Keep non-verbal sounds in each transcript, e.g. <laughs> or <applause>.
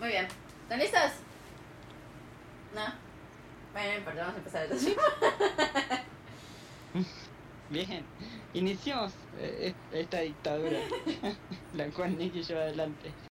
Muy bien. ¿Están listos? No. Bueno, no importa, vamos a empezar entonces. Bien, iniciamos eh, esta dictadura, <laughs> la cual Nicky lleva adelante.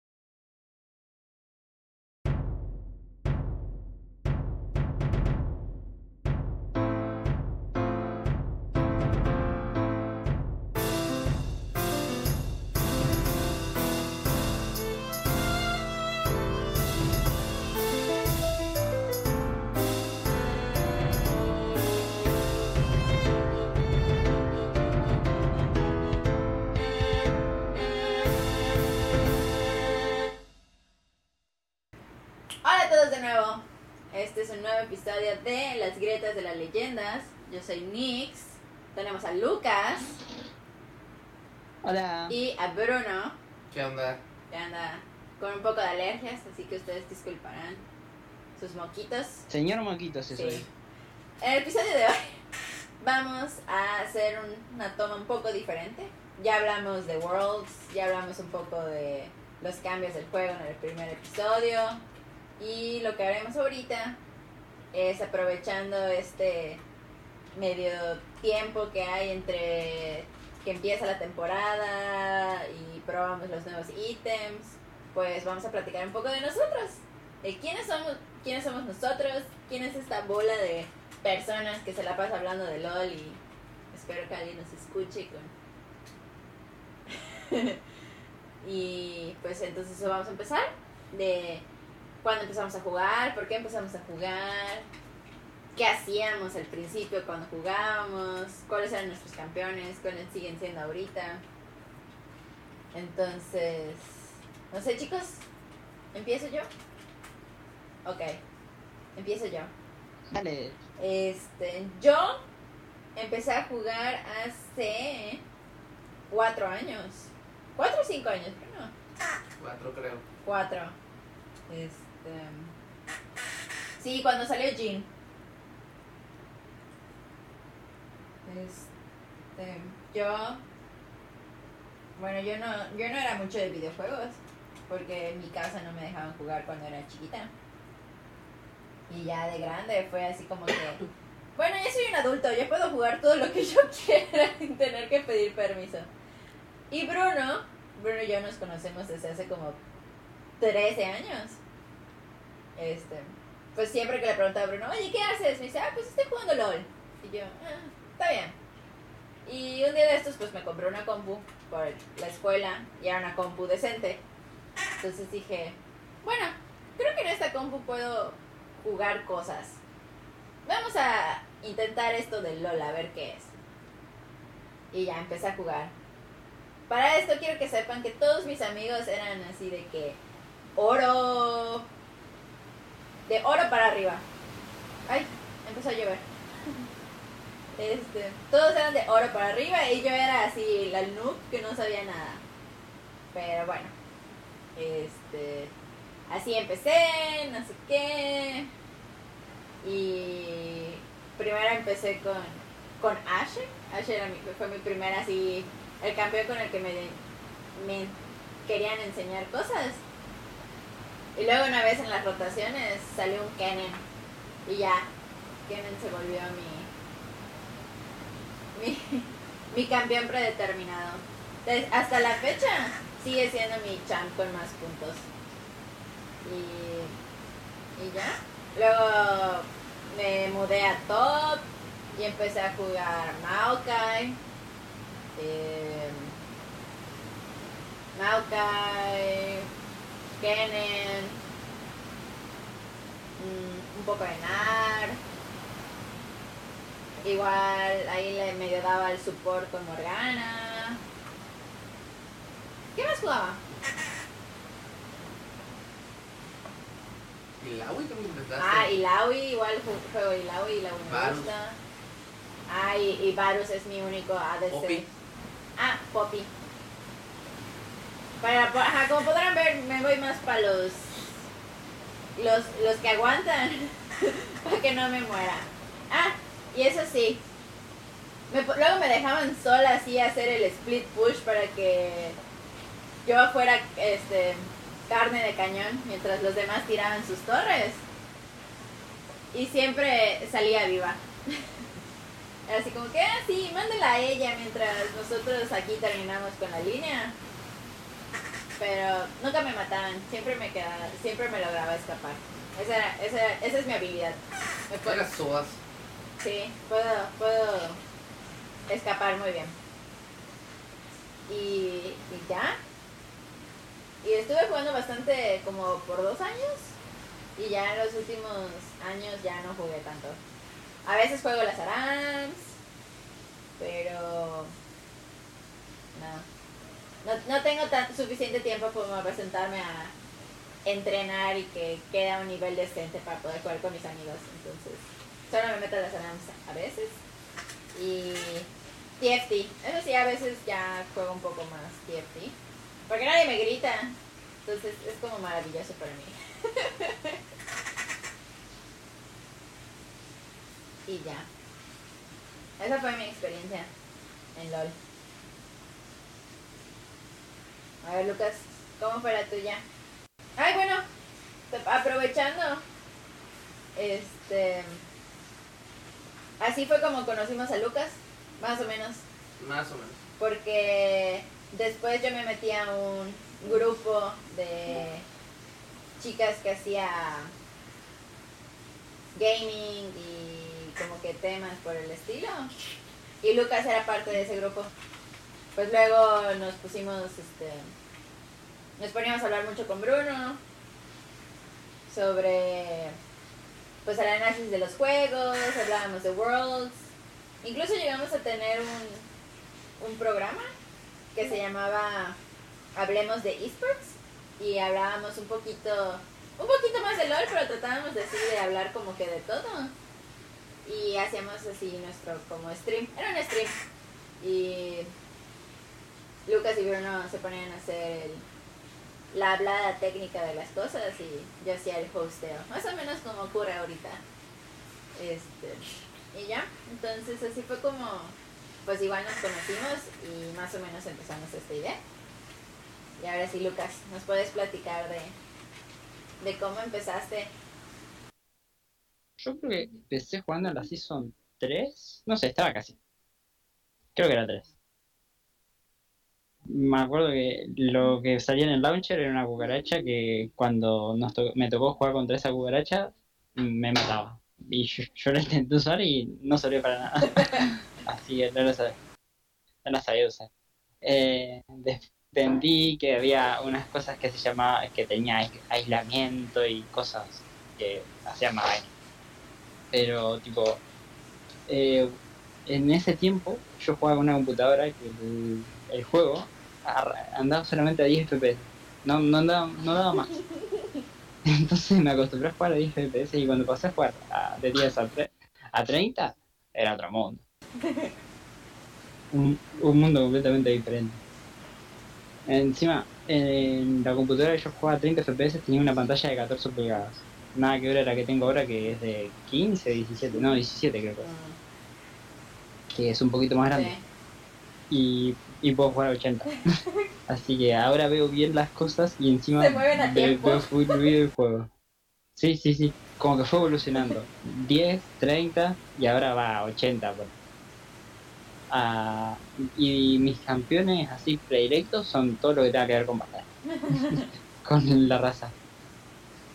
Soy Nix. Tenemos a Lucas Hola. y a Bruno, ¿Qué onda? que anda con un poco de alergias, así que ustedes disculparán sus moquitos. Señor Moquitos, eso Sí. es. En el episodio de hoy <laughs> vamos a hacer un- una toma un poco diferente. Ya hablamos de Worlds, ya hablamos un poco de los cambios del juego en el primer episodio. Y lo que haremos ahorita es aprovechando este medio tiempo que hay entre que empieza la temporada y probamos los nuevos ítems, pues vamos a platicar un poco de nosotros. De quiénes somos, quiénes somos nosotros, quién es esta bola de personas que se la pasa hablando de LOL y espero que alguien nos escuche <laughs> y pues entonces vamos a empezar de cuándo empezamos a jugar, por qué empezamos a jugar, qué hacíamos al principio cuando jugábamos, cuáles eran nuestros campeones, cuáles siguen siendo ahorita. Entonces, no sé chicos, ¿empiezo yo? Ok, empiezo yo. Dale. Este, yo empecé a jugar hace cuatro años. Cuatro o cinco años, pero no. Cuatro creo. Cuatro. Este. Sí, cuando salió Jean. Este. Yo. Bueno, yo no, yo no era mucho de videojuegos. Porque en mi casa no me dejaban jugar cuando era chiquita. Y ya de grande fue así como que. Bueno, yo soy un adulto, yo puedo jugar todo lo que yo <laughs> quiera sin tener que pedir permiso. Y Bruno, Bruno y yo nos conocemos desde hace como 13 años. Este, pues siempre que le preguntaba a Bruno, oye, ¿qué haces? Me dice, ah, pues estoy jugando LOL. Y yo, ah, está bien. Y un día de estos, pues me compré una compu por la escuela y era una compu decente. Entonces dije, bueno, creo que en esta compu puedo jugar cosas. Vamos a intentar esto del LOL, a ver qué es. Y ya empecé a jugar. Para esto quiero que sepan que todos mis amigos eran así de que oro. De oro para arriba. Ay, empezó a llover. Este, todos eran de oro para arriba y yo era así la noob que no sabía nada. Pero bueno, este, así empecé, no sé qué. Y primero empecé con, con Ashe. Ashe era mi, fue mi primera así, el campeón con el que me, querían enseñar cosas. Y luego una vez en las rotaciones salió un Kennen. Y ya, Kennen se volvió mi, mi, mi campeón predeterminado. Hasta la fecha sigue siendo mi champ con más puntos. Y, y ya. Luego me mudé a top y empecé a jugar Maokai. Eh, Maokai, Kennen, mm, un poco de Nar. Igual ahí le medio daba el support con Morgana. ¿Qué más jugaba? ¿Y la Wii también empezaste? Ah, Ilawi, igual ju- juego Ilawi, Ilawi me Varus. gusta. Ah, y, y Varus es mi único ADC. Poppy. Ah, Poppy. Para, ajá, como podrán ver, me voy más para los, los los que aguantan, <laughs> para que no me muera. Ah, y eso sí, me luego me dejaban sola así hacer el split push para que yo fuera este carne de cañón mientras los demás tiraban sus torres. Y siempre salía viva. <laughs> Así como que, ah, sí, mándela a ella mientras nosotros aquí terminamos con la línea. Pero nunca me mataban, siempre me quedaba, siempre me lograba escapar. Esa, era- esa, esa es mi habilidad. Me puedo-. Sí, puedo, puedo escapar muy bien. Y, ya. Y estuve jugando bastante como por dos años. Y ya en los últimos años ya no jugué tanto. A veces juego las ARAMS. Pero... No. No, no tengo suficiente tiempo como para sentarme a entrenar y que queda un nivel decente para poder jugar con mis amigos. Entonces, solo me meto a las ARAMS a veces. Y TFT. Eso sí, a veces ya juego un poco más TFT. Porque nadie me grita. Entonces es como maravilloso para mí. <laughs> y ya. Esa fue mi experiencia en LOL. A ver, Lucas, ¿cómo fue la tuya? Ay, bueno, aprovechando, este, así fue como conocimos a Lucas, más o menos, Más o menos. porque después yo me metí a un grupo de chicas que hacía gaming y como que temas por el estilo. Y Lucas era parte de ese grupo. Pues luego nos pusimos, este, nos poníamos a hablar mucho con Bruno sobre, pues el análisis de los juegos, hablábamos de Worlds, incluso llegamos a tener un, un programa que se llamaba Hablemos de Esports y hablábamos un poquito, un poquito más de LOL, pero tratábamos de, así de hablar como que de todo. Y hacíamos así nuestro como stream, era un stream. Y Lucas y Bruno se ponían a hacer el- la hablada técnica de las cosas y yo hacía el hosteo, más o menos como ocurre ahorita. Este, y ya, entonces así fue como, pues igual nos conocimos y más o menos empezamos esta idea. Y ahora sí, Lucas, ¿nos puedes platicar de, de cómo empezaste? Yo creo que empecé jugando en la Season 3. No sé, estaba casi. Creo que era 3. Me acuerdo que lo que salía en el launcher era una cucaracha que cuando nos to- me tocó jugar contra esa cucaracha me mataba. Y yo, yo la intenté usar y no salió para nada. <laughs> Así que no lo sabía, no la sabía usar. Eh, entendí que había unas cosas que se llamaba, que tenía ais- aislamiento y cosas que hacían más daño. Pero, tipo, eh, en ese tiempo yo jugaba con una computadora que el, el juego andaba solamente a 10 FPS. No, no, andaba, no daba más. <laughs> Entonces me acostumbré a jugar a 10 FPS y cuando pasé a jugar a- de 10 a, tre- a 30 era otro mundo. Un, un mundo completamente diferente. Encima, en la computadora que yo jugaba a 30 FPS tenía una pantalla de 14 pulgadas. Nada que ver a la que tengo ahora que es de 15, 17, no, 17 creo que es, Mm, que es un poquito más grande. sí. Y, y puedo jugar a 80. <laughs> Así que ahora veo bien las cosas y encima veo fluido el juego. Sí, sí, sí, como que fue evolucionando. 10, 30 y ahora va a 80. por- Ah, y mis campeones así predilectos son todo lo que tenga que ver con batalla. <laughs> con la raza.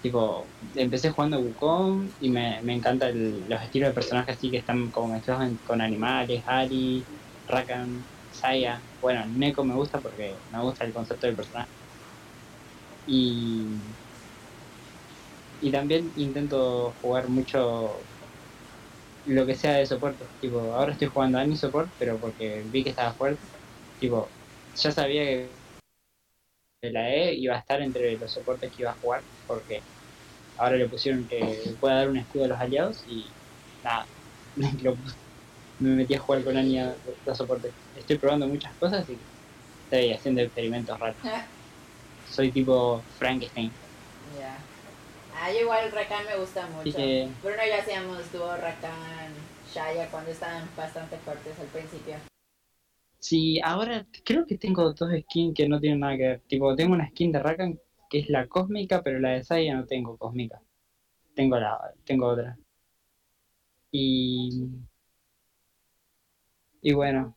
Tipo, empecé jugando Wukong y me, me encantan los estilos de personajes así que están como mezclados con animales, Ari, Rakan, Saya. Bueno, Neko me gusta porque me gusta el concepto del personaje. Y, y también intento jugar mucho lo que sea de soporte. Tipo, ahora estoy jugando a Annie Support, pero porque vi que estaba fuerte. Tipo, ya sabía que la E iba a estar entre los soportes que iba a jugar, porque ahora le pusieron que pueda dar un escudo a los aliados y nada, <laughs> lo puse. Me metí a jugar con Annie a los soportes. Estoy probando muchas cosas y estoy haciendo experimentos raros. Soy tipo Frankenstein. Ya. Ah, yo igual Rakan me gusta mucho. Que- Bruno y yo hacíamos dúo Rakan, Shaya cuando estaban bastante fuertes al principio. Sí, ahora creo que tengo dos skins que no tienen nada que ver. Tipo, tengo una skin de Rakan que es la cósmica, pero la de Saya no tengo cósmica. Tengo la, tengo otra. Y, y bueno,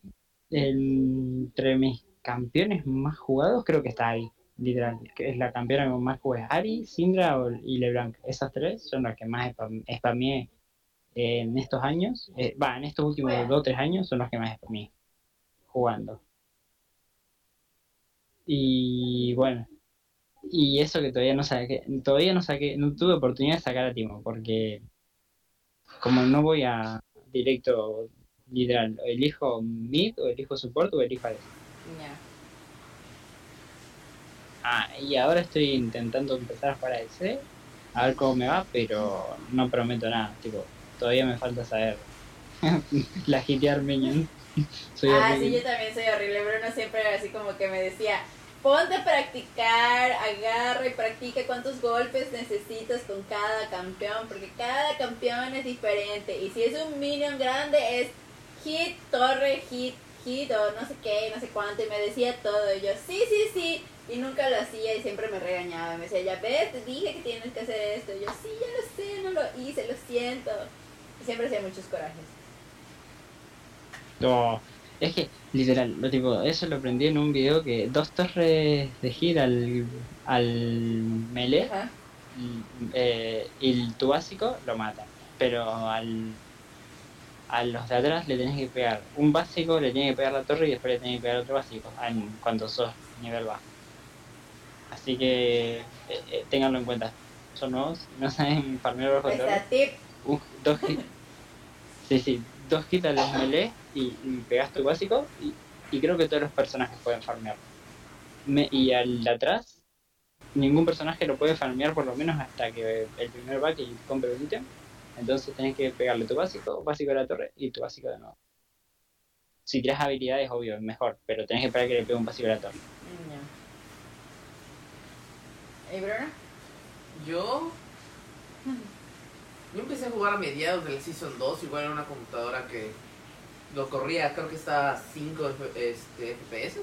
entre mis campeones más jugados creo que está ahí, literal. Que es la campeona con más juegos, Ari, Sindra y LeBlanc. Esas tres son las que más spam- spameé en estos años. Eh, Va, en estos últimos. 2 o 3 años son las que más spameé jugando. Y bueno, y eso que todavía no saqué, todavía no saqué, no tuve oportunidad de sacar a Timo, porque como no voy a directo literal, elijo mid, o elijo support, o elijo AD. Ya. Ah, y ahora estoy intentando empezar a jugar a ver cómo me va, pero no prometo nada, tipo, todavía me falta saber <laughs> la hitear minions. <laughs> Soy ah, sí, yo también soy horrible. Bruno siempre así como que me decía, ponte a practicar, agarra y practica cuántos golpes necesitas con cada campeón, porque cada campeón es diferente. Y si es un minion grande es hit, torre, hit, hit o no sé qué, no sé cuánto. Y me decía todo. Y yo, sí, sí, sí. Y nunca lo hacía y siempre me regañaba. Me decía, ya ves, te dije que tienes que hacer esto. Y yo, sí, ya lo sé, no lo hice, lo siento. Y siempre hacía muchos corajes. No, es que, literal, lo tipo, eso lo aprendí en un video que dos torres de hit al, al melee y, eh, y tu básico lo mata. Pero al, a los de atrás le tenés que pegar un básico, le tenés que pegar la torre y después le tenés que pegar otro básico en- cuando sos nivel bajo. Así que eh, eh, ténganlo en cuenta. Son nuevos, no saben farmear bajo torre. Esta tip. un- dos hits. Sí, sí, dos hits a los melee y, y pegas tu básico y, y creo que todos los personajes pueden farmear. Me- y al de atrás, ningún personaje lo puede farmear por lo menos hasta que el primer back y compre un ítem. Entonces tenés que pegarle tu básico, básico de la torre y tu básico de nuevo. Si tienes habilidades, obvio, es mejor, pero tenés que esperar que le pegue un básico a la torre. ¿Y Bruno? Yo. Yo empecé a jugar a mediados del Season 2, igual en una computadora que lo corría, creo que estaba a 5 F- este, FPS.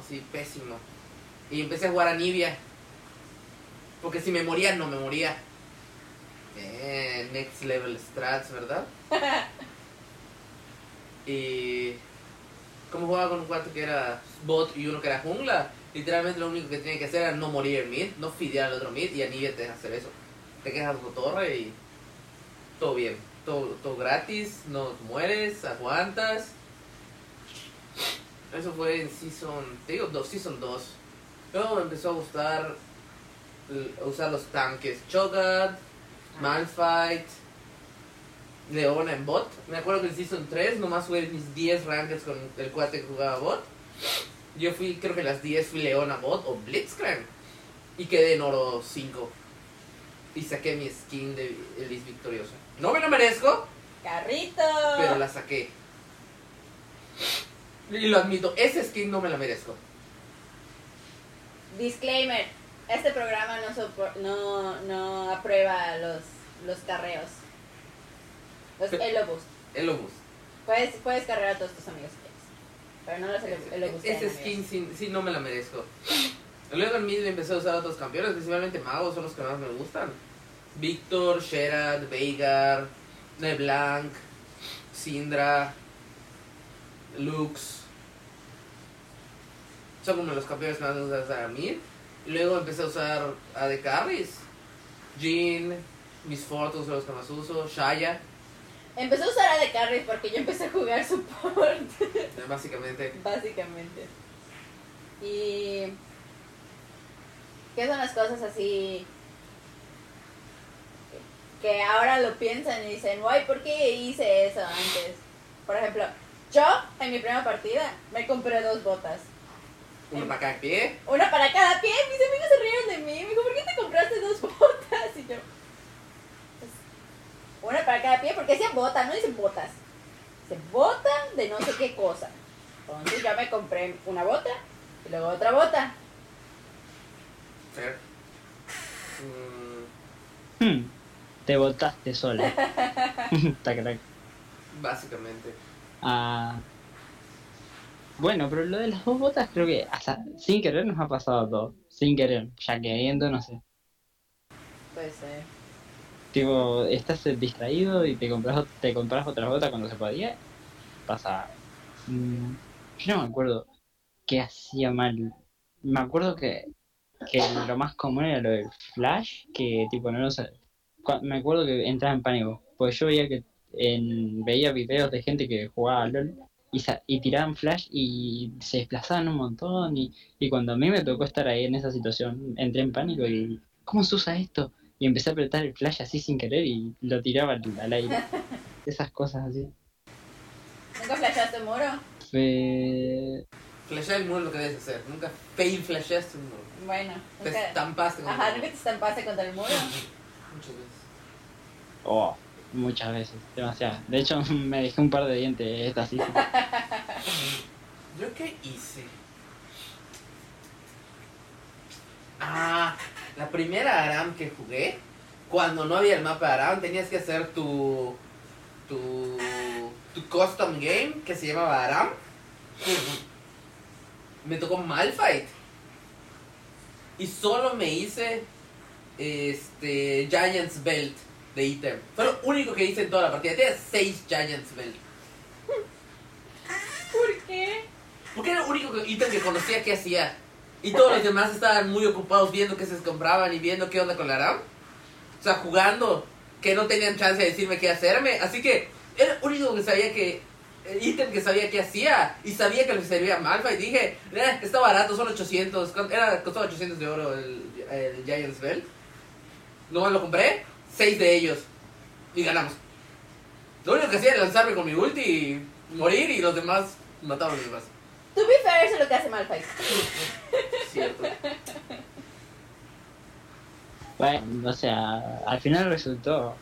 Así, pésimo. Y empecé a jugar a Nibia. Porque si me moría, no me moría. Eh, next level strats, ¿verdad? <laughs> y. Como jugaba con un cuarto que era bot y uno que era jungla, literalmente lo único que tenía que hacer era no morir en mid, no fidear al otro mid y a Nibia te deja hacer eso. Te quedas tu torre y todo bien, todo, todo gratis, no mueres, aguantas. Eso fue en Season, te digo, dos, Season 2. Luego me empezó a gustar usar los tanques Cho'Gath, Malphite, Leona en bot. Me acuerdo que en Season 3 nomás fue mis 10 rankings con el cuate que jugaba bot. Yo fui, creo que las 10 fui Leona bot o Blitzcrank. Y quedé en oro 5. Y saqué mi skin de Elise Victoriosa. No me lo merezco, ¡Carrito! pero la saqué. Y lo admito, ese skin no me la merezco. Disclaimer. Este programa no, sopor- no, no aprueba los, los carreos. Los Elobus. El Lobus. Puedes, puedes carrear a todos tus amigos. Pero no los Elo- Elobus. Ese skin sí, sí no me la merezco. Luego en mid empecé a usar otros campeones, principalmente magos son los que más me gustan. Víctor, Sherad, Veigar, LeBlanc, Syndra, Lux. Son como los campeones que más me gustan usar a mid. Luego empecé a usar a de carries. Jean, Miss Fortune son los que más uso, Shaya, Empecé a usar a de carries porque yo empecé a jugar support. <laughs> básicamente. Básicamente. Y. ¿Qué son las cosas así? Que ahora lo piensan y dicen, guay, ¿por qué hice eso antes? Por ejemplo, yo en mi primera partida me compré dos botas. Uno para cada pie. Una para cada pie. Mis amigos se rieron de mí. Me dijo, ¿por qué te compraste dos botas? Y yo, pues, una para cada pie, porque decía bota, no dice botas. Dice bota de no sé qué cosa. Entonces yo me compré una bota y luego otra bota. Fair. Mm, Hmm, te botaste sola. <laughs> <laughs> Básicamente. Ah, Bueno, pero lo de las dos botas creo que hasta sin querer nos ha pasado todo. Sin querer, ya queriendo, no sé. Puede ser. Tipo, estás distraído y te compras, te compras otra bota cuando se podía. Pasa. Mm, yo no me acuerdo qué hacía mal. Me acuerdo que, que lo más común era lo del flash, que tipo no lo sé. Me acuerdo que entraba en pánico, pues yo veía que en, veía videos de gente que jugaba a LOL y, sa- y tiraban flash y se desplazaban un montón y, y cuando a mí me tocó estar ahí en esa situación, entré en pánico y ¿cómo se usa esto? Y empecé a apretar el flash así sin querer y lo tiraba al, al aire. <laughs> Esas cosas así. ¿Nunca flashaste un muro? Fue... Flashar el muro es lo que debes hacer. Nunca fail flashaste un muro. Bueno, Te nunca. estampaste con el Ajá, muro. nunca te estampaste contra el muro. <laughs> Muchas veces. Oh, muchas veces, demasiado. De hecho, <laughs> me dejé un par de dientes esta season. ¿Yo qué hice? Ah, la primera Aram que jugué, cuando no había el mapa de Aram, tenías que hacer tu. tu. tu custom game que se llamaba Aram. Me tocó Malfight. Y solo me hice. Este. Giants Belt de ítem. Fue lo único que hice en toda la partida. Tenía 6 Giants Belt. ¿Por qué? Porque era el único que- ítem que conocía que hacía. Y todos los demás estaban muy ocupados viendo qué se compraban y viendo qué onda con la Aram. O sea, jugando, que no tenían chance de decirme qué hacerme. Así que era el único que sabía que. El ítem que sabía qué hacía. Y sabía que le servía a Malfa. Y dije, "Eh, está barato, son 800. ¿cuánto? Era, costó 800 de oro el, el Giants Bell. No lo compré, 6 de ellos. Y ganamos. Lo único que hacía era lanzarme con mi ulti y morir. Y los demás mataban a los demás. To be fair, eso es lo que hace Malphite. <laughs> Cierto. Bueno, o sea, al final resultó.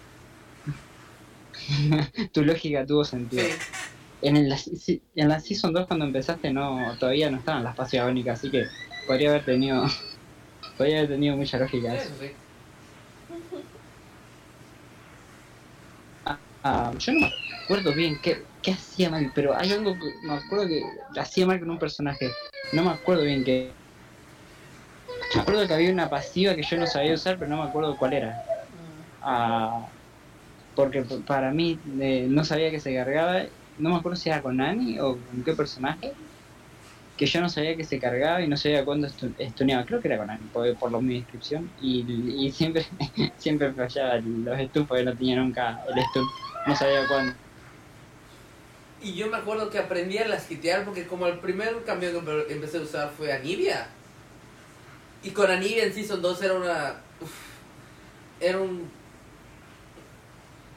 <laughs> tu lógica tuvo sentido. Sí. En, el, si- en la Season 2 cuando empezaste no todavía no estaban las pasiones únicas, así que podría haber tenido <laughs> podría haber tenido mucha lógica eso. Eso sí. Ah, yo no me acuerdo bien qué, qué hacía mal, pero hay algo que me acuerdo que hacía mal con un personaje. No me acuerdo bien qué. Me acuerdo que había una pasiva que yo no sabía usar, pero no me acuerdo cuál era. Ah, porque para mí eh, no sabía que se cargaba, no me acuerdo si era con Nani o con qué personaje, que yo no sabía que se cargaba y no sabía cuándo estu- estuneaba, creo que era con Nani, por, por lo mi descripción, y, y siempre <laughs> siempre fallaba los stuns porque no tenía nunca el stun, no sabía cuándo. Y yo me acuerdo que aprendí a lasquitear porque como el primer cambio que empe- empecé a usar fue Anivia. Y con Anivia en Season 2 era una... era un...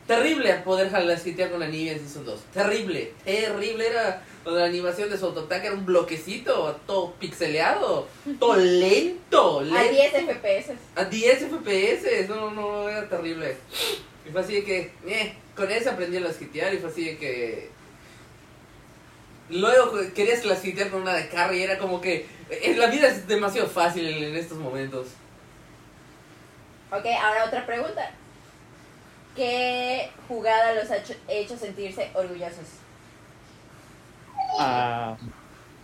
Terrible poder lasquitear con Anivia en Season 2. Terrible, terrible. Era la animación de su autoataque, era un bloquecito, todo pixeleado, todo lento, <laughs> A lento. 10 FPS. A 10 FPS, no, no, era terrible. Y fue así de que, eh, con eso aprendí a lasquitear y fue así de que... Luego querías lasquitear con una de carry y era como que... eh, la vida es demasiado fácil en, en estos momentos. Ok, ahora otra pregunta. ¿Qué jugada los ha hecho, sentirse orgullosos? Ah,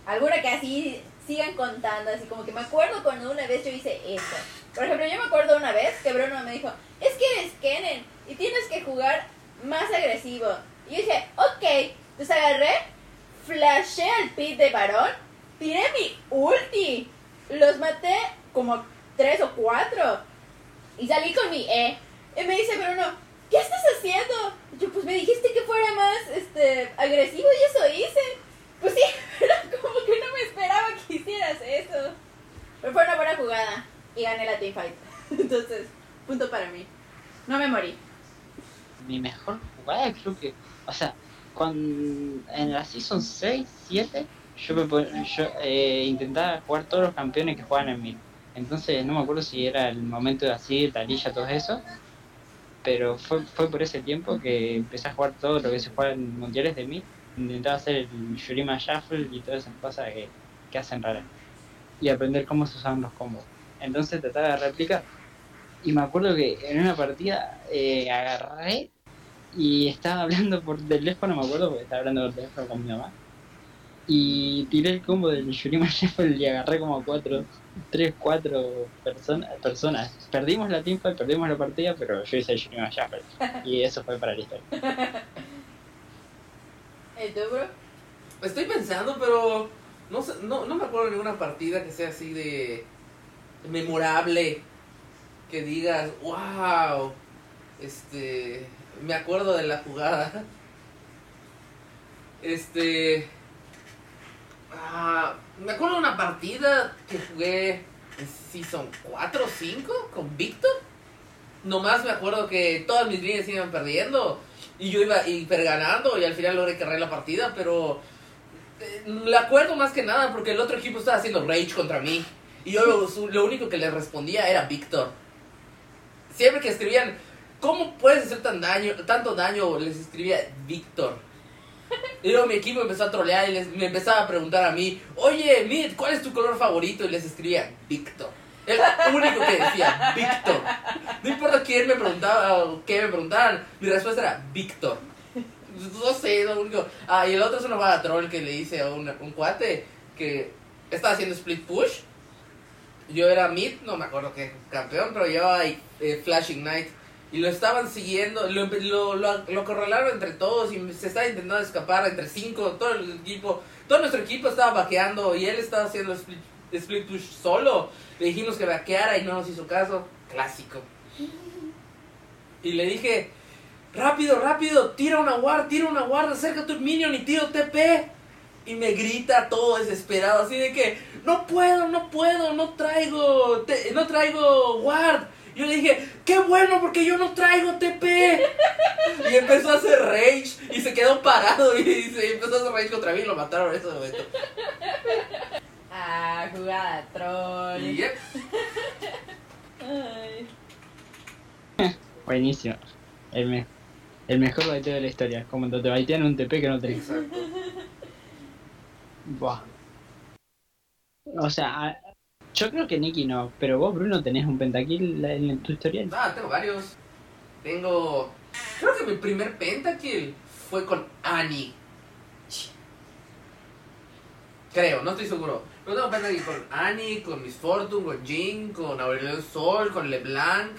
Alguna que así sigan contando, así como que me acuerdo cuando una vez yo hice esto. Por ejemplo, yo me acuerdo una vez que Bruno me dijo, es que eres Kennen y tienes que jugar más agresivo. Y yo dije, ok, entonces agarré, flashé al pit de varón, tiré mi ulti, los maté como tres o cuatro y salí con mi E. Y me dice Bruno, ¿qué estás haciendo? Yo, pues me dijiste que fuera más este, agresivo y eso hice. Pues sí, <laughs> pero como que no me esperaba que hicieras eso. Pero fue una buena jugada y gané la teamfight. <laughs> Entonces, punto para mí. No me morí. mi mejor jugada creo que, o sea, con, en la Season 6, 7, yo, me, yo eh, intentaba jugar todos los campeones que juegan en mid. Entonces no me acuerdo si era el momento de así, Talilla, todo eso. Pero fue, fue por ese tiempo que empecé a jugar todo lo que se juega en mundiales de mid. Intentaba hacer el Shurima Shuffle y todas esas cosas que, que hacen raras. Y aprender cómo se usaban los combos. Entonces trataba de replicar. Y me acuerdo que en una partida eh, agarré y estaba hablando por teléfono, me acuerdo, porque estaba hablando por teléfono con mi mamá. Y tiré el combo del Yurima <laughs> Shuffle y agarré como cuatro, tres, cuatro personas, personas. Perdimos la teamfight, perdimos la partida, pero yo hice el Yurima Shuffle. Y eso fue para la historia. <laughs> ¿Y tú, bro? Estoy pensando, pero no, sé- no, no me acuerdo de ninguna partida que sea así de memorable. Que digas, wow, este, me acuerdo de la jugada. <laughs> Este, ah, me acuerdo de una partida que jugué en Season 4 o 5 con Víctor. Nomás me acuerdo que todas mis líneas iban perdiendo y yo iba hiper ganando y al final logré cargar la partida, pero eh, la acuerdo más que nada porque el otro equipo estaba haciendo rage contra mí y yo lo, único que le respondía era Víctor. Siempre que escribían, ¿cómo puedes hacer tan daño, tanto daño? Les escribía Víctor. Y luego mi equipo empezó a trolear y les, me empezaba a preguntar a mí, oye, Mid, ¿cuál es tu color favorito? Y les escribía Víctor. El único que decía Víctor. No importa quién me preguntaba o qué me preguntaran, mi respuesta era Víctor. No sé, lo único. Ah, y el otro es una vaga troll que le hice a un, un cuate que estaba haciendo split push. Yo era mid, no me acuerdo qué campeón, pero llevaba eh, Flashing Knight. Y lo estaban siguiendo, lo, lo, lo, lo entre todos y se estaba intentando escapar entre cinco, todo el equipo. Todo nuestro equipo estaba vaqueando y él estaba haciendo split, split push solo. Le dijimos que vaqueara y no nos hizo caso. Clásico. Y le dije, rápido, rápido, tira una ward, tira una ward, acerca tu minion y tiro TP. Y me grita todo desesperado, así de que, no puedo, no puedo, no traigo, te- no traigo ward. Yo le dije, qué bueno porque yo no traigo TP. Y empezó a hacer rage y se quedó parado y se empezó a hacer rage contra mí y lo mataron en ese momento. Ah, jugada troll. Y yep, Ay. Buenísimo. El, me- el mejor baiteo de la historia. Como cuando te baitean un TP que no tenés. exacto. Buah. O sea, yo creo que Nicky no, pero vos, Bruno, tenés un pentakill en, tu historial. Ah, tengo varios. Tengo. Creo que mi primer pentakill fue con Annie. Creo, no estoy seguro. Pero tengo pentakill con Annie, con Miss Fortune, con Jin, con Aurelio Sol, con LeBlanc,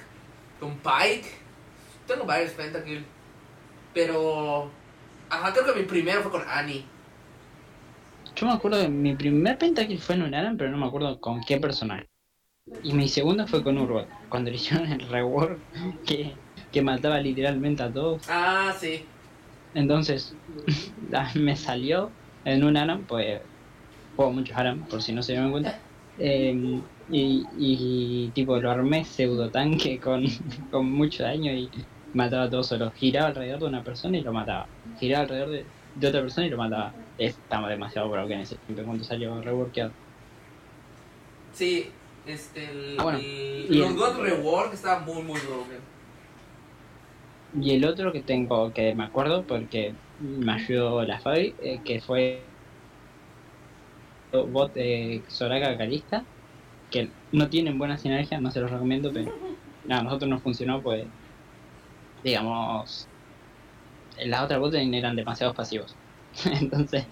con Pike. Tengo varios pentakill. Pero. Ajá, creo que mi primero fue con Annie. Yo me acuerdo que mi primer pentakill fue en un Aran, pero no me acuerdo con qué personaje. Y mi segundo fue con Urgot, cuando le hicieron el rework que, que mataba literalmente a todos. Ah, sí. Entonces, <laughs> me salió en un Aram, pues juego muchos Aram, por si no se dieron cuenta. Eh, y, y tipo lo armé pseudo tanque con, <laughs> con mucho daño y mataba a todos solo. Giraba alrededor de una persona y lo mataba. Giraba alrededor de, de otra persona y lo mataba. Estaba demasiado broken en ese tiempo cuando salió reworkeado. Sí, este. El, Ah, bueno, el- y los el- God Reward estaban muy, muy broken. Y el otro que tengo, que me acuerdo porque me ayudó la Fabi, eh, que fue bot de Soraka Calista, que no tienen buena sinergia, no se los recomiendo, pero <laughs> nada, a nosotros nos funcionó, pues, digamos, las otras bots eran demasiado pasivos. <laughs> entonces,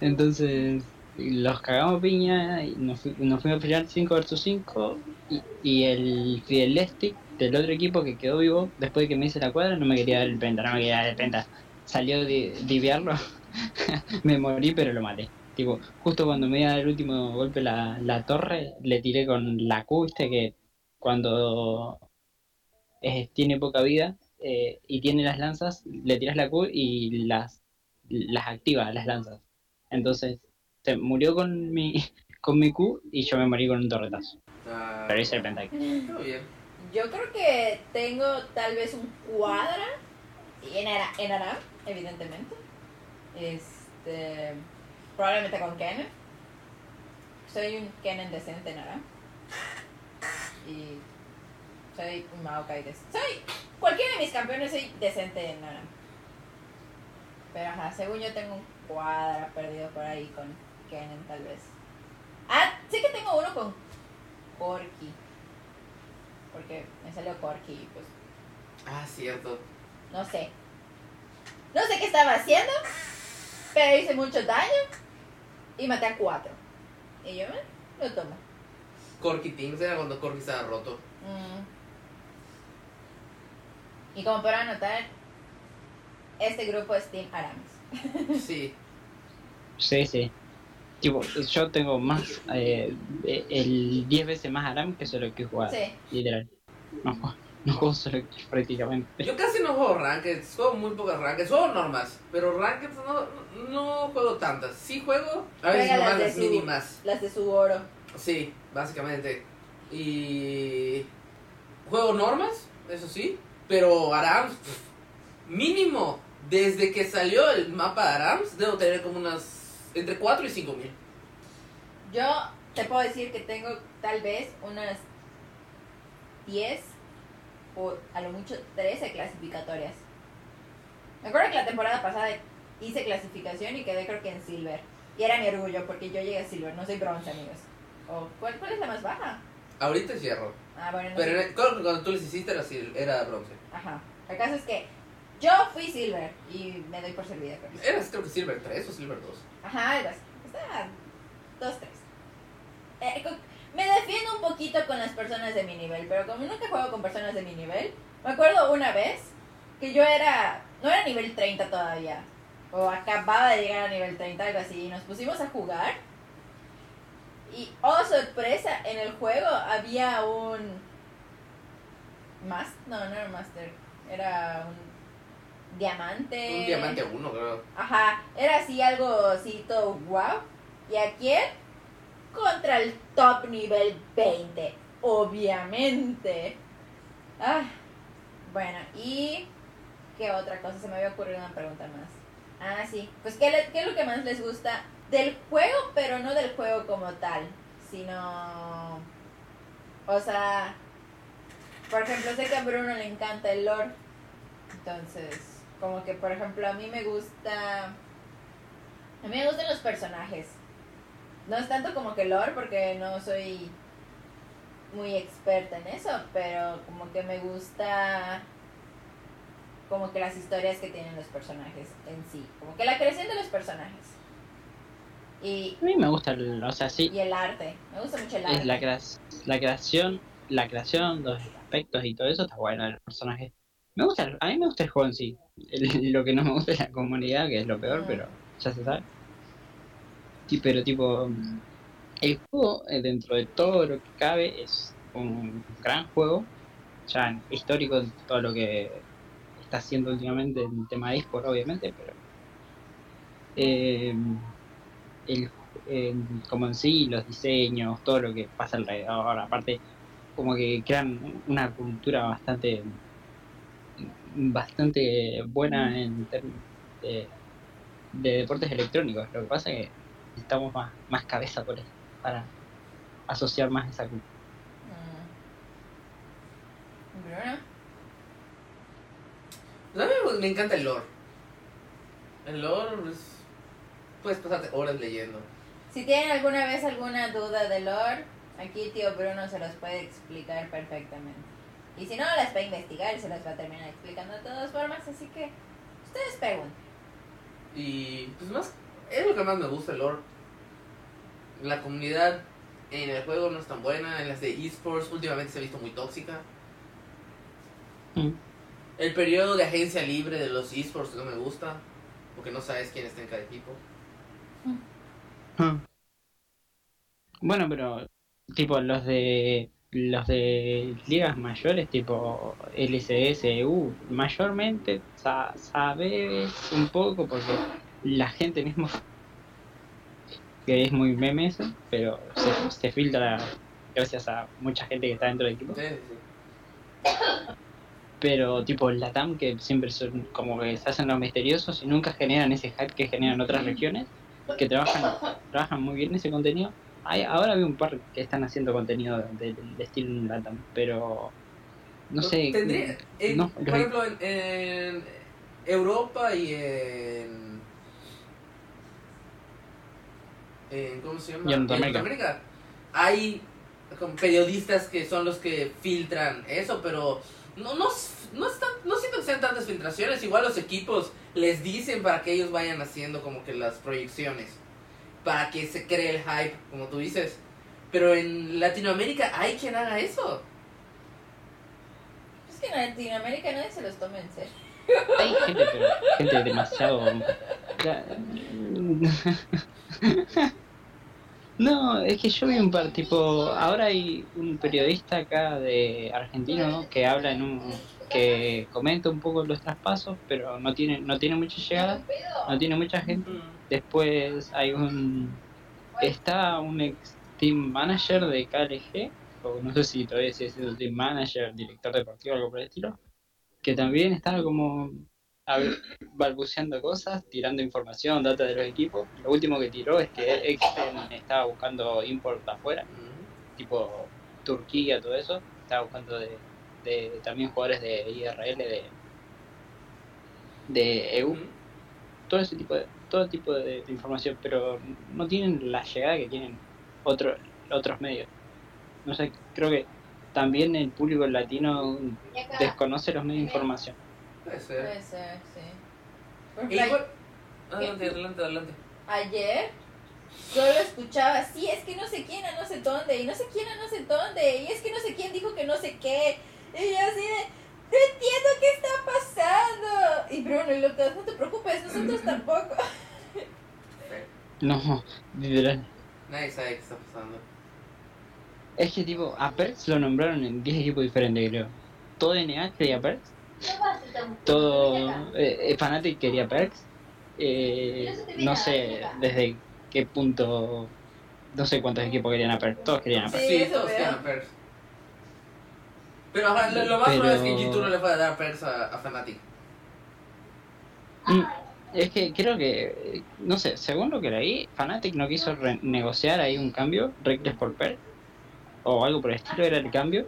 entonces los cagamos piña y nos, fu- nos fuimos a pelear 5 vs 5 y, y el Fidelestic del otro equipo que quedó vivo después de que me hice la cuadra no me quería dar el penta, no me quería dar el penta. Salió de diviarlo, <laughs> me morí pero lo maté. Tipo, justo cuando me iba a dar el último golpe la, la torre, le tiré con la Q, viste que cuando tiene poca vida eh, y tiene las lanzas, le tiras la Q y las, las activa las lanzas. Entonces, se murió con mi, <laughs> con mi Q y yo me morí con un torretazo. Ah, Pero hice el pentakill. Yo creo que tengo tal vez un cuadra en, Ara, en Aram, evidentemente. Este, probablemente con Kennen. Soy un Kennen decente en Aram. Y soy un Maokai decente. Soy cualquiera de mis campeones soy decente en Aram. Pero ajá, según yo tengo un cuadra perdido por ahí con Kennen tal vez. Ah, sí que tengo uno con Corki. Porque me salió Corki y pues Ah, cierto. no sé. No sé qué estaba haciendo, pero hice mucho daño. y maté a cuatro. Y yo, eh, lo tomo. Corky Teams era cuando Corky estaba roto. Mm. Y como podrán notar, este grupo es Team Aramis. <laughs> Sí. Sí, sí. Tipo, yo tengo más, eh, el 10 veces más Aram que solo que jugar. Sí. Literal. No, juego- no juego solo que prácticamente. Yo casi no juego Rankeds, juego muy pocas Rankeds, juego normas, pero Rankeds no, no juego tantas. Sí juego, a veces Juega las nomás de las su- mínimas. Las de su oro. Sí, básicamente. Y juego normas, eso sí, pero Arams, mínimo, desde que salió el mapa de Arams, debo tener como unas entre 4 y 5 mil. Yo te puedo decir que tengo tal vez unas 10 o a lo mucho 13 clasificatorias. Me acuerdo que la temporada pasada hice clasificación y quedé creo que en silver. Y era mi orgullo porque yo llegué a silver, no soy bronce, amigos. O, ¿cuál, ¿Cuál es la más baja? Ahorita es hierro, Ah, bueno, no pero sé. cuando tú les hiciste era, era bronce. Ajá. El caso es que yo fui silver y me doy por servida con eso. Eras creo que Silver 3 o Silver 2. Ajá, algo así. Está dos, tres. Eh, co- me defiendo un poquito con las personas de mi nivel, pero como nunca juego con personas de mi nivel, me acuerdo una vez que yo era, no era nivel 30 todavía, o acababa de llegar a nivel 30, algo así, y nos pusimos a jugar. Y, oh sorpresa, en el juego había un... ¿Más? No, no era un Master, era un diamante. Un diamante 1, creo. Ajá, era así algo así todo guau. ¿Y a quién? Contra el top nivel 20, obviamente. Ah, bueno, y qué otra cosa, se me había ocurrido una pregunta más. Ah, sí, pues ¿qué, le- qué es lo que más les gusta del juego, pero no del juego como tal, sino, o sea, por ejemplo, sé que a Bruno le encanta el lore, entonces, como que por ejemplo a mí me gusta, a mí me gustan los personajes, no es tanto como que lore porque no soy muy experta en eso, pero como que me gusta como que las historias que tienen los personajes en sí, como que la creación de los personajes. Y, A mí me gusta, el, o sea, sí, y el arte, me gusta mucho el arte. es la, crea- la creación, la creación, los aspectos y todo eso está bueno del personaje. Me gusta, a mí me gusta el juego en sí. <laughs> Lo que no me gusta es la comunidad, que es lo peor, pero ya se sabe. Pero tipo, el juego, eh, dentro de todo lo que cabe, es un gran juego, ya histórico todo lo que está haciendo últimamente en tema de eSport, obviamente, pero eh, el, como en sí, los diseños, todo lo que pasa alrededor, aparte, como que crean una cultura bastante bastante buena en términos de, de deportes electrónicos. Lo que pasa es que necesitamos más, más cabeza por eso, para asociar más esa cultura. Mm. Bruno. Pues a mí me- me encanta el lore. El lore es... Puedes pasarte horas leyendo. Si tienen alguna vez alguna duda de lore, aquí tío Bruno se los puede explicar perfectamente. Y si no, las va a investigar y se las va a terminar explicando de todas formas, así que ustedes pregunten. Y pues más... Es lo que más me gusta el lore. La comunidad en el juego no es tan buena. En las de esports últimamente se ha visto muy tóxica. Mm. El periodo de agencia libre de los esports no me gusta. Porque no sabes quién está en cada equipo. Ah. Bueno, pero tipo los de los de ligas mayores, tipo LCS, EU, mayormente sa- sabes un poco porque la gente mismo que es muy meme eso, pero se, se filtra gracias a mucha gente que está dentro del equipo. Sí, sí, sí. Pero tipo la TAM que siempre son como que se hacen los misteriosos y nunca generan ese hype que generan otras regiones, que trabajan, trabajan muy bien ese contenido. Hay, ahora hay un par que están haciendo contenido de, de- de estilo LATAM, pero no sé. Tendría, en- no, por ejemplo, en, en Europa y en, en. ¿Cómo se llama? Y en Norteamérica. Hay como periodistas que son los que filtran eso, pero no, no, no, está- no siento que sean tantas filtraciones. Igual los equipos les dicen para que ellos vayan haciendo como que las proyecciones. Para que se cree el hype, como tú dices. Pero en Latinoamérica hay quien haga eso. Es que en Latinoamérica nadie se los toma en serio. Hay gente, pero gente demasiado. ya- <laughs> No, es que yo vi un par, tipo, ahora hay un periodista acá de argentino que habla en un, que comenta un poco los traspasos, pero no tiene, no tiene mucha llegada, no tiene mucha gente. Después hay un, está un ex team manager de KLG, o no sé si todavía sigue siendo team manager, director deportivo, algo por el estilo, que también estaba como balbuceando cosas, tirando información, data de los equipos. Lo último que tiró es que Exten estaba buscando import afuera, tipo Turquía, todo eso. Estaba buscando de, de también jugadores de IRL, de, de EU, todo ese tipo de, todo tipo de, de información, pero no tienen la llegada que tienen otro, otros medios. No sé, creo que también el público latino desconoce los medios de información. Puede ser. Puede ser, sí. Por Y ejemplo, igual- Adelante, adelante, adelante. ayer solo escuchaba, sí, es que no sé quién a no sé dónde, y no sé quién a no sé dónde, y es que no sé quién dijo que no sé qué. Y yo así de, no entiendo qué está pasando. Y Bruno, loco, no te preocupes, nosotros <laughs> tampoco. No, literal. Nadie sabe qué está pasando. Es que tipo, a Perks lo nombraron en 10 equipos diferentes, creo. Todo NA quería Perks, todo eh, eh, Fnatic quería Perks. Eh, no sé desde qué punto, no sé cuántos equipos querían a Perks, todos querían a Perks. Sí, todos veo. tienen perks. Pero ajá, lo, lo más probable es que Pero- G2 no le pueda dar perks a, a Fnatic. Mm, Es que creo que, no sé, según lo que leí, Fnatic no quiso negociar ahí un cambio, Reckless por Perks, o algo por el estilo era el cambio.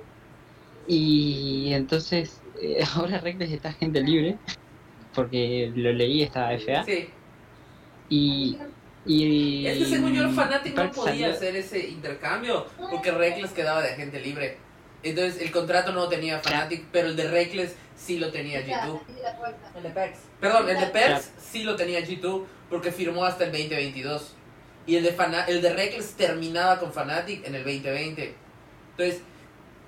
Y entonces, eh, <laughs> ahora Reckless está gente libre, porque lo leí, está FA. Sí. Y, y Es que según yo, el Fnatic no podía salió- hacer ese intercambio porque Reckless quedaba de agente libre. Entonces el contrato no tenía Fnatic, pero el de Reckless sí lo tenía G2. El de Perks. Perdón, el de Perks sí lo tenía G2 porque firmó hasta el 2022. Y el de, Fana- el de Reckless terminaba con Fnatic en el 2020. Entonces,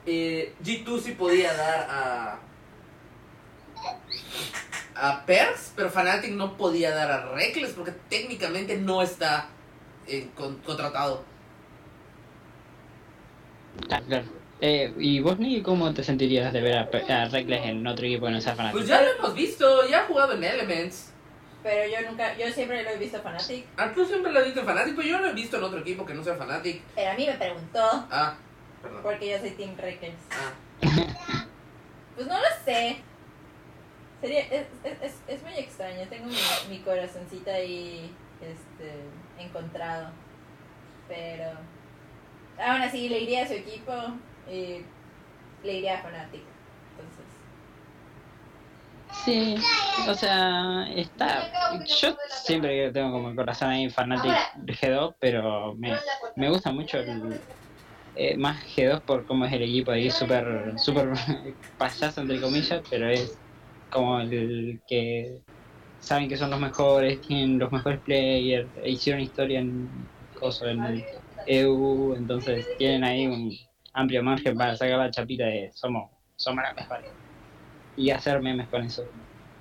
eh, G2 sí podía dar a. a Perks, pero Fnatic no podía dar a Reckless porque técnicamente no está eh, con- contratado. Claro. Eh, ¿Y vos, Nicky, cómo te sentirías de ver a, a Reckless en otro equipo que no sea Fnatic? Pues ya lo hemos visto, ya ha jugado en Elements. Pero yo nunca, yo siempre lo he visto Fanatic. Ah, tú siempre lo has visto en Fnatic, pero yo no lo he visto en otro equipo que no sea Fnatic. Pero a mí me preguntó, Ah, perdón. porque yo soy Team Reckles. Ah. <laughs> Pues no lo sé. Sería, es, es, es, es muy extraño. Tengo mi, mi corazoncito ahí este, encontrado. Pero aún así le iría a su equipo y le iría a Fnatic. Entonces, Sí, o sea, está. Yo siempre tengo como el corazón ahí Fnatic de G2, pero me, me gusta mucho el, eh, más G2 por cómo es el equipo ahí, súper super <laughs> payaso entre comillas, pero es como el que saben que son los mejores, tienen los mejores players, hicieron historia en, coso, en EU, entonces tienen ahí un amplio margen para sacar la chapita de somos, somos las mejores y hacer memes con eso.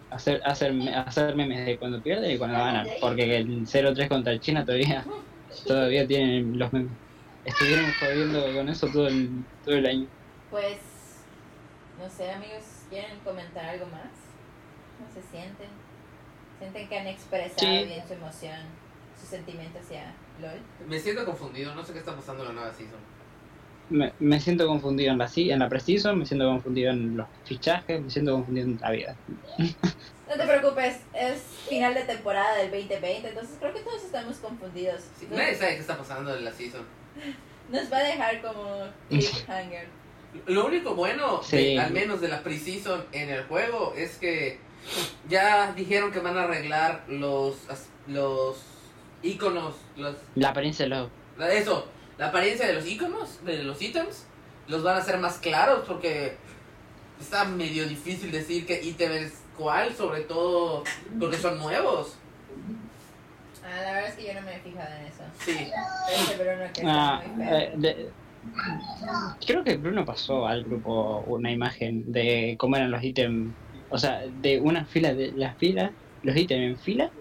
Hacer, hacer, hacer memes de cuando pierden y cuando ganan, porque el 0-3 contra China todavía, todavía tienen los memes. Estuvieron jodiendo con eso todo el, todo el año. pues, no sé, amigos, ¿quieren comentar algo más? ¿Cómo se sienten? ¿Sienten que han expresado Sí. bien su emoción, su sentimiento hacia LOL? Me siento confundido, no sé qué está pasando en la nueva season. Me, me siento confundido en la, si- en la Precision, me siento confundido en los fichajes, me siento confundido en la vida. <laughs> No te preocupes, es final de temporada del 2020, entonces creo que todos estamos confundidos. Sí, nadie sabe qué está pasando en la season. Nos va a dejar como <laughs> cliffhanger. Lo único bueno, Sí. de- al menos de la preseason en el juego, es que ya dijeron que van a arreglar los as- los iconos, los La apariencia de los... la- eso, la apariencia de los iconos, de los ítems, los van a hacer más claros porque está medio difícil decir qué ítem es cuál, sobre todo porque son nuevos. Ah, la verdad es que yo no me he fijado en eso. Sí. Ese Bruno que Ah, eh, de- creo que Bruno pasó al grupo una imagen de cómo eran los ítems, o sea, de una fila de las filas, los ítems en fila,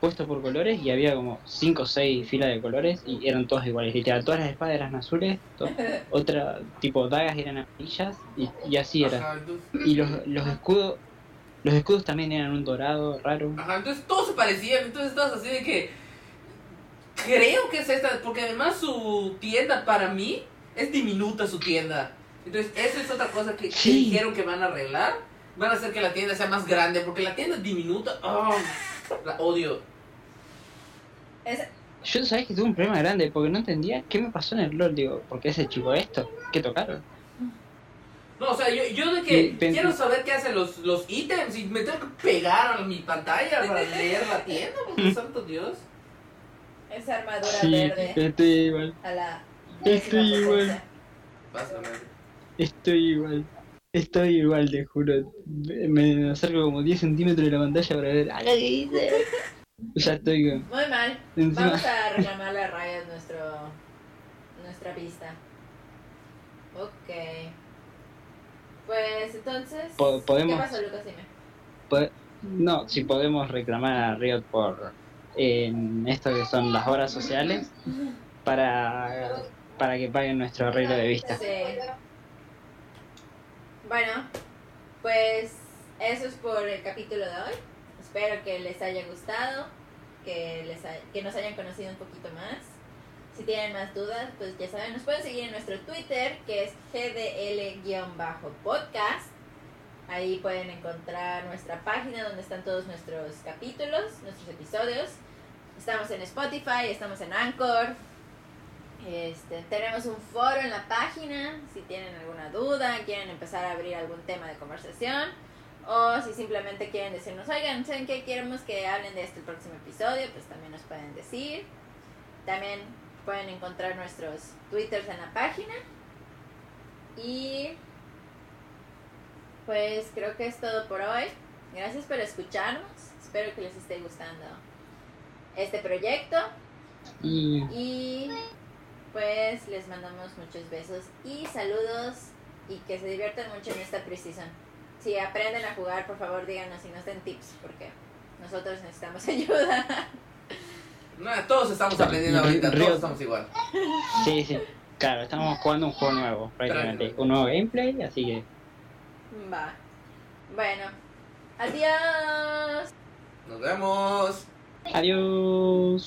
puestos por colores y había como 5 o 6 filas de colores y eran todos iguales, literal, todas las espadas eran azules, to- <laughs> otra tipo dagas eran amarillas y, y así era. Y los, los escudos, los escudos también eran un dorado raro. ajá, entonces todos se parecían, entonces todos así de que... Creo que es esta, porque además su tienda para mí es diminuta su tienda. Entonces esa es otra cosa que, dijeron que van a arreglar. Van a hacer que la tienda sea más grande, porque la tienda es diminuta. ¡ah! La odio. Es- Yo sabés que tuve un problema grande porque no entendía qué me pasó en el LOL, digo, ¿por qué ese chico esto? ¿Qué tocaron? No, o sea, yo, yo de que quiero saber qué hacen los, los ítems y me tengo que pegar a mi pantalla para <laughs> leer la tienda, porque <laughs> santo Dios. esa armadura verde estoy igual, a la Estoy igual. estoy igual. Estoy igual, te juro. Me acerco como 10 centímetros de la pantalla para ver. ¡Ah, lo que hice! Ya estoy con. Muy mal. Encima- Vamos a reclamarle a Riot nuestro, nuestra pista. Ok. Pues entonces. Po- podemos- ¿Qué pasó, Lucas? Dime. Po- No, si podemos reclamar a Riot por en esto que son las horas sociales para, para que paguen nuestro arreglo de vista. Sí. Bueno, pues eso es por el capítulo de hoy. Espero que les haya gustado, que, les hay- que nos hayan conocido un poquito más. Si tienen más dudas, pues ya saben, nos pueden seguir en nuestro Twitter, que es GDL-podcast. Ahí pueden encontrar nuestra página donde están todos nuestros capítulos, nuestros episodios. Estamos en Spotify, estamos en Anchor, este, tenemos un foro en la página, si tienen alguna duda, quieren empezar a abrir algún tema de conversación, o si simplemente quieren decirnos, oigan, ¿saben qué? Queremos que hablen de este el próximo episodio, pues también nos pueden decir. También pueden encontrar nuestros twitters en la página. Y pues creo que es todo por hoy. Gracias por escucharnos. Espero que les esté gustando este proyecto. Y Y pues les mandamos muchos besos y saludos y que se diviertan mucho en esta precision. Si aprenden a jugar, por favor díganos y nos den tips porque nosotros necesitamos <laughs> ayuda. No, todos estamos aprendiendo ahorita, todos estamos igual. sí, sí. Claro, estamos jugando un juego nuevo, prácticamente. Un nuevo gameplay, así que. Va. Bueno. Adiós. Nos vemos. Adiós.